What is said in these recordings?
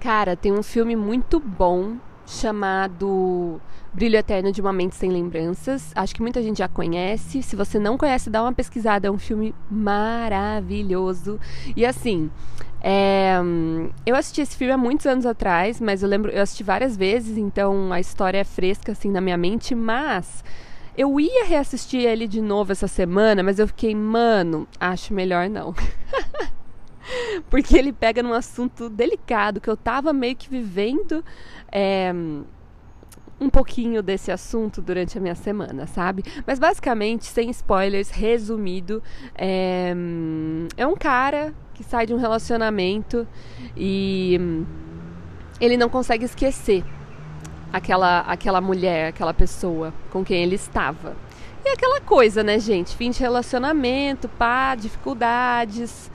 Cara, tem um filme muito bom chamado Brilho Eterno de uma Mente Sem Lembranças. Acho que muita gente já conhece. Se você não conhece, dá uma pesquisada. É um filme maravilhoso. E assim, é, eu assisti esse filme há muitos anos atrás, mas eu lembro, eu assisti várias vezes, então a história é fresca assim na minha mente, mas eu ia reassistir ele de novo essa semana, mas eu fiquei, mano, acho melhor não. Porque ele pega num assunto delicado que eu tava meio que vivendo é, um pouquinho desse assunto durante a minha semana, sabe? Mas basicamente, sem spoilers, resumido, é, é um cara que sai de um relacionamento e ele não consegue esquecer aquela, aquela mulher, aquela pessoa com quem ele estava. E aquela coisa, né, gente? Fim de relacionamento, pá, dificuldades,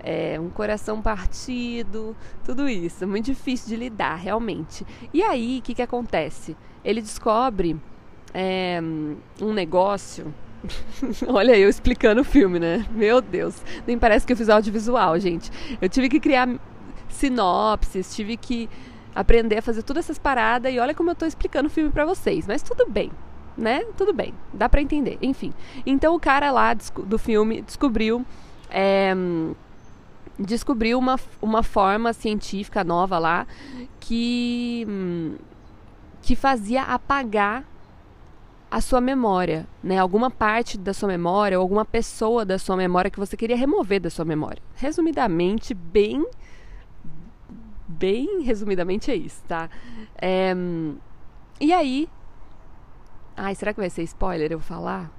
é, um coração partido, tudo isso. Muito difícil de lidar, realmente. E aí, o que, que acontece? Ele descobre é, um negócio. Olha eu explicando o filme, né? Meu Deus, nem parece que eu fiz audiovisual, gente. Eu tive que criar sinopses, tive que aprender a fazer todas essas paradas e olha como eu tô explicando o filme para vocês. Mas tudo bem, né? Tudo bem, dá para entender. Enfim, então o cara lá do filme descobriu é, descobriu uma, uma forma científica nova lá que, que fazia apagar a sua memória, né? Alguma parte da sua memória ou alguma pessoa da sua memória que você queria remover da sua memória. Resumidamente, bem bem resumidamente é isso, tá? É, e aí, ai, será que vai ser spoiler eu falar?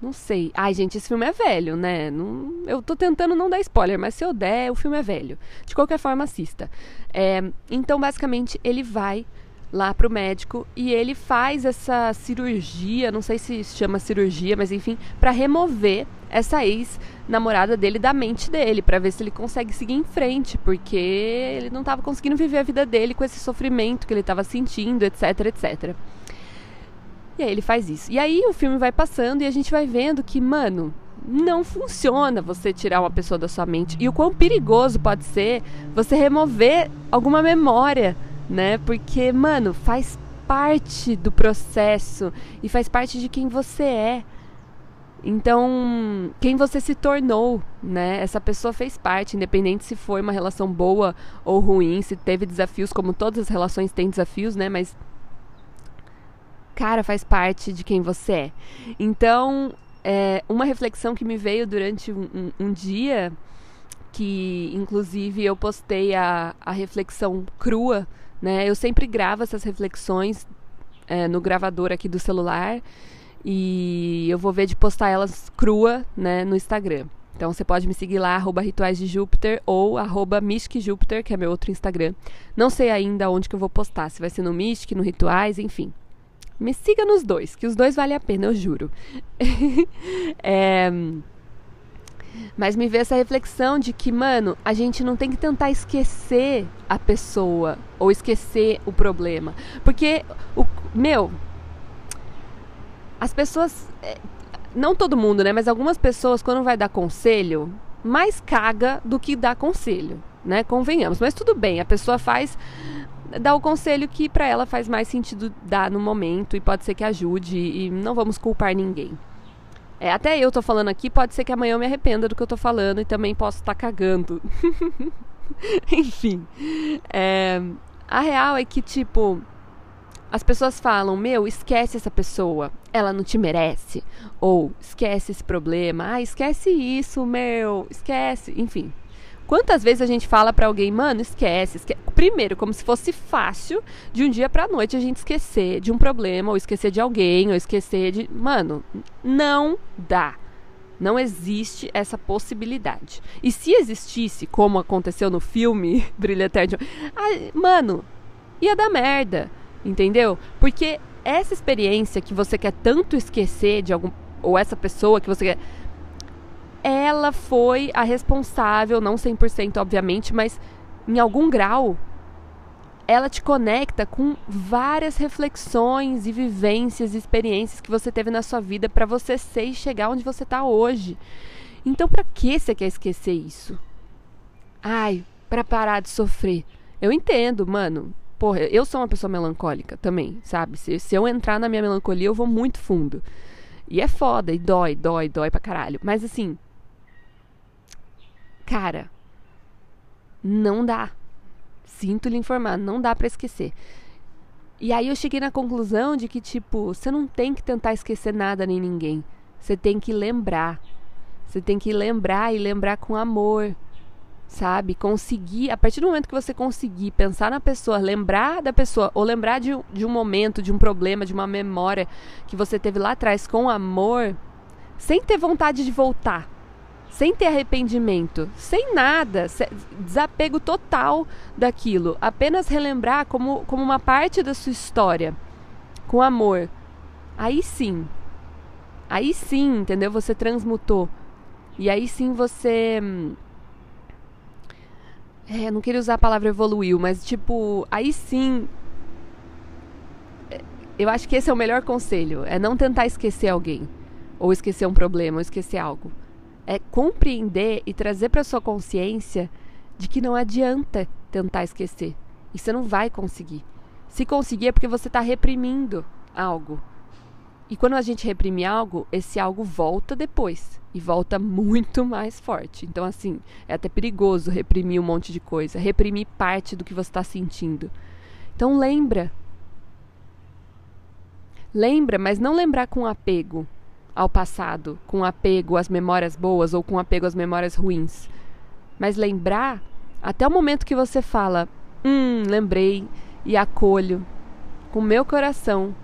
Não sei. Ai, gente, esse filme é velho, né? Não, eu tô tentando não dar spoiler, mas se eu der, o filme é velho. De qualquer forma, assista. É, então, basicamente, ele vai lá pro médico e ele faz essa cirurgia, não sei se chama cirurgia, mas enfim, para remover essa ex-namorada dele da mente dele, para ver se ele consegue seguir em frente, porque ele não estava conseguindo viver a vida dele com esse sofrimento que ele estava sentindo, etc, etc. E aí ele faz isso. E aí o filme vai passando e a gente vai vendo que, mano, não funciona você tirar uma pessoa da sua mente. E o quão perigoso pode ser você remover alguma memória, né? Porque, mano, faz parte do processo e faz parte de quem você é. Então, quem você se tornou, né? Essa pessoa fez parte, independente se foi uma relação boa ou ruim, se teve desafios, como todas as relações têm desafios, né? Mas cara faz parte de quem você é. Então, é, uma reflexão que me veio durante um, um, um dia, que inclusive eu postei a, a reflexão crua, né? Eu sempre gravo essas reflexões é, no gravador aqui do celular e eu vou ver de postar elas crua, né, no Instagram. Então você pode me seguir lá, arroba Rituais de Júpiter ou arroba Mystic Júpiter, que é meu outro Instagram. Não sei ainda onde que eu vou postar, se vai ser no Mystic, no Rituais, enfim. Me siga nos dois, que os dois valem a pena, eu juro. é, mas me vê essa reflexão de que, mano, a gente não tem que tentar esquecer a pessoa ou esquecer o problema. Porque, o, meu, as pessoas. É, não todo mundo, né? Mas algumas pessoas, quando vai dar conselho, mais caga do que dá conselho, né? Convenhamos. Mas tudo bem, a pessoa faz dá o conselho que para ela faz mais sentido dar no momento e pode ser que ajude e não vamos culpar ninguém. É, até eu tô falando aqui, pode ser que amanhã eu me arrependa do que eu tô falando e também posso estar tá cagando. Enfim. É, a real é que, tipo, as pessoas falam: Meu, esquece essa pessoa, ela não te merece. Ou esquece esse problema, ah, esquece isso, meu, esquece. Enfim, Quantas vezes a gente fala para alguém, mano, esquece, esquece, Primeiro, como se fosse fácil de um dia pra noite a gente esquecer de um problema, ou esquecer de alguém, ou esquecer de. Mano, não dá. Não existe essa possibilidade. E se existisse, como aconteceu no filme Brilha Eterno, mano, ia dar merda. Entendeu? Porque essa experiência que você quer tanto esquecer de algum. Ou essa pessoa que você quer ela foi a responsável, não 100% obviamente, mas em algum grau, ela te conecta com várias reflexões e vivências e experiências que você teve na sua vida para você ser e chegar onde você está hoje. Então, para que você quer esquecer isso? Ai, para parar de sofrer. Eu entendo, mano. Porra, eu sou uma pessoa melancólica também, sabe? Se, se eu entrar na minha melancolia, eu vou muito fundo. E é foda, e dói, dói, dói pra caralho. Mas assim. Cara. Não dá. Sinto lhe informar, não dá para esquecer. E aí eu cheguei na conclusão de que, tipo, você não tem que tentar esquecer nada nem ninguém. Você tem que lembrar. Você tem que lembrar e lembrar com amor. Sabe? Conseguir, a partir do momento que você conseguir pensar na pessoa, lembrar da pessoa, ou lembrar de, de um momento, de um problema, de uma memória que você teve lá atrás com amor, sem ter vontade de voltar sem ter arrependimento, sem nada, desapego total daquilo, apenas relembrar como, como uma parte da sua história, com amor. Aí sim, aí sim, entendeu? Você transmutou. E aí sim você. É, não queria usar a palavra evoluiu, mas tipo, aí sim. Eu acho que esse é o melhor conselho: é não tentar esquecer alguém, ou esquecer um problema, ou esquecer algo é compreender e trazer para sua consciência de que não adianta tentar esquecer. E você não vai conseguir. Se conseguir é porque você está reprimindo algo. E quando a gente reprime algo, esse algo volta depois. E volta muito mais forte. Então, assim, é até perigoso reprimir um monte de coisa. Reprimir parte do que você está sentindo. Então, lembra. Lembra, mas não lembrar com apego ao passado, com apego às memórias boas ou com apego às memórias ruins. Mas lembrar até o momento que você fala, hum, lembrei e acolho com meu coração.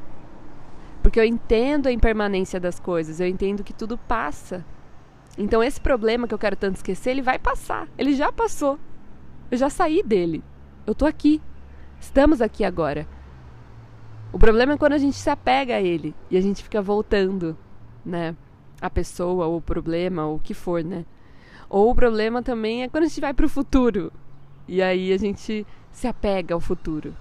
Porque eu entendo a impermanência das coisas, eu entendo que tudo passa. Então esse problema que eu quero tanto esquecer, ele vai passar. Ele já passou. Eu já saí dele. Eu tô aqui. Estamos aqui agora. O problema é quando a gente se apega a ele e a gente fica voltando né? A pessoa, ou o problema, ou o que for, né? Ou o problema também é quando a gente vai para o futuro. E aí a gente se apega ao futuro.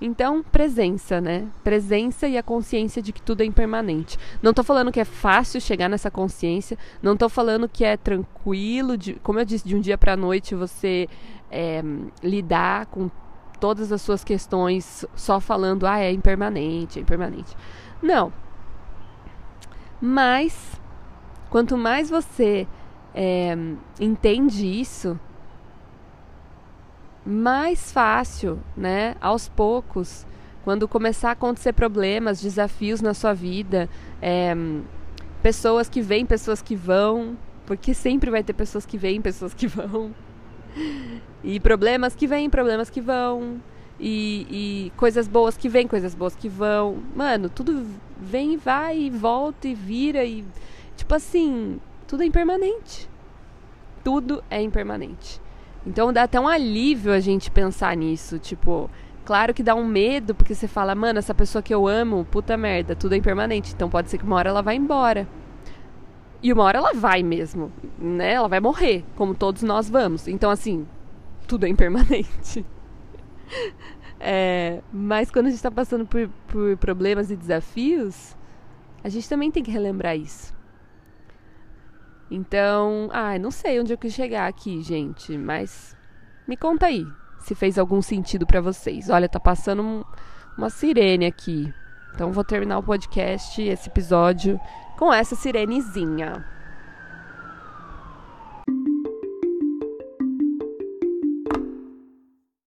Então, presença, né? Presença e a consciência de que tudo é impermanente. Não estou falando que é fácil chegar nessa consciência, não estou falando que é tranquilo, de, como eu disse, de um dia para a noite você é, lidar com todas as suas questões só falando, ah, é impermanente, é impermanente. Não, mas, quanto mais você é, entende isso, mais fácil, né? Aos poucos, quando começar a acontecer problemas, desafios na sua vida, é, pessoas que vêm, pessoas que vão, porque sempre vai ter pessoas que vêm, pessoas que vão, e problemas que vêm, problemas que vão, e, e, coisas boas que vêm, coisas boas que vão. Mano, tudo vem e vai, e volta e vira, e. Tipo assim, tudo é impermanente. Tudo é impermanente. Então dá até um alívio a gente pensar nisso. Tipo, claro que dá um medo, porque você fala, mano, essa pessoa que eu amo, puta merda, tudo é impermanente. Então pode ser que uma hora ela vá embora. E uma hora ela vai mesmo, né? Ela vai morrer, como todos nós vamos. Então, assim, tudo é impermanente. É, mas quando a gente está passando por, por problemas e desafios, a gente também tem que relembrar isso. Então, ai, não sei onde eu quis chegar aqui, gente, mas me conta aí se fez algum sentido para vocês. Olha, tá passando um, uma sirene aqui. Então vou terminar o podcast, esse episódio, com essa sirenezinha.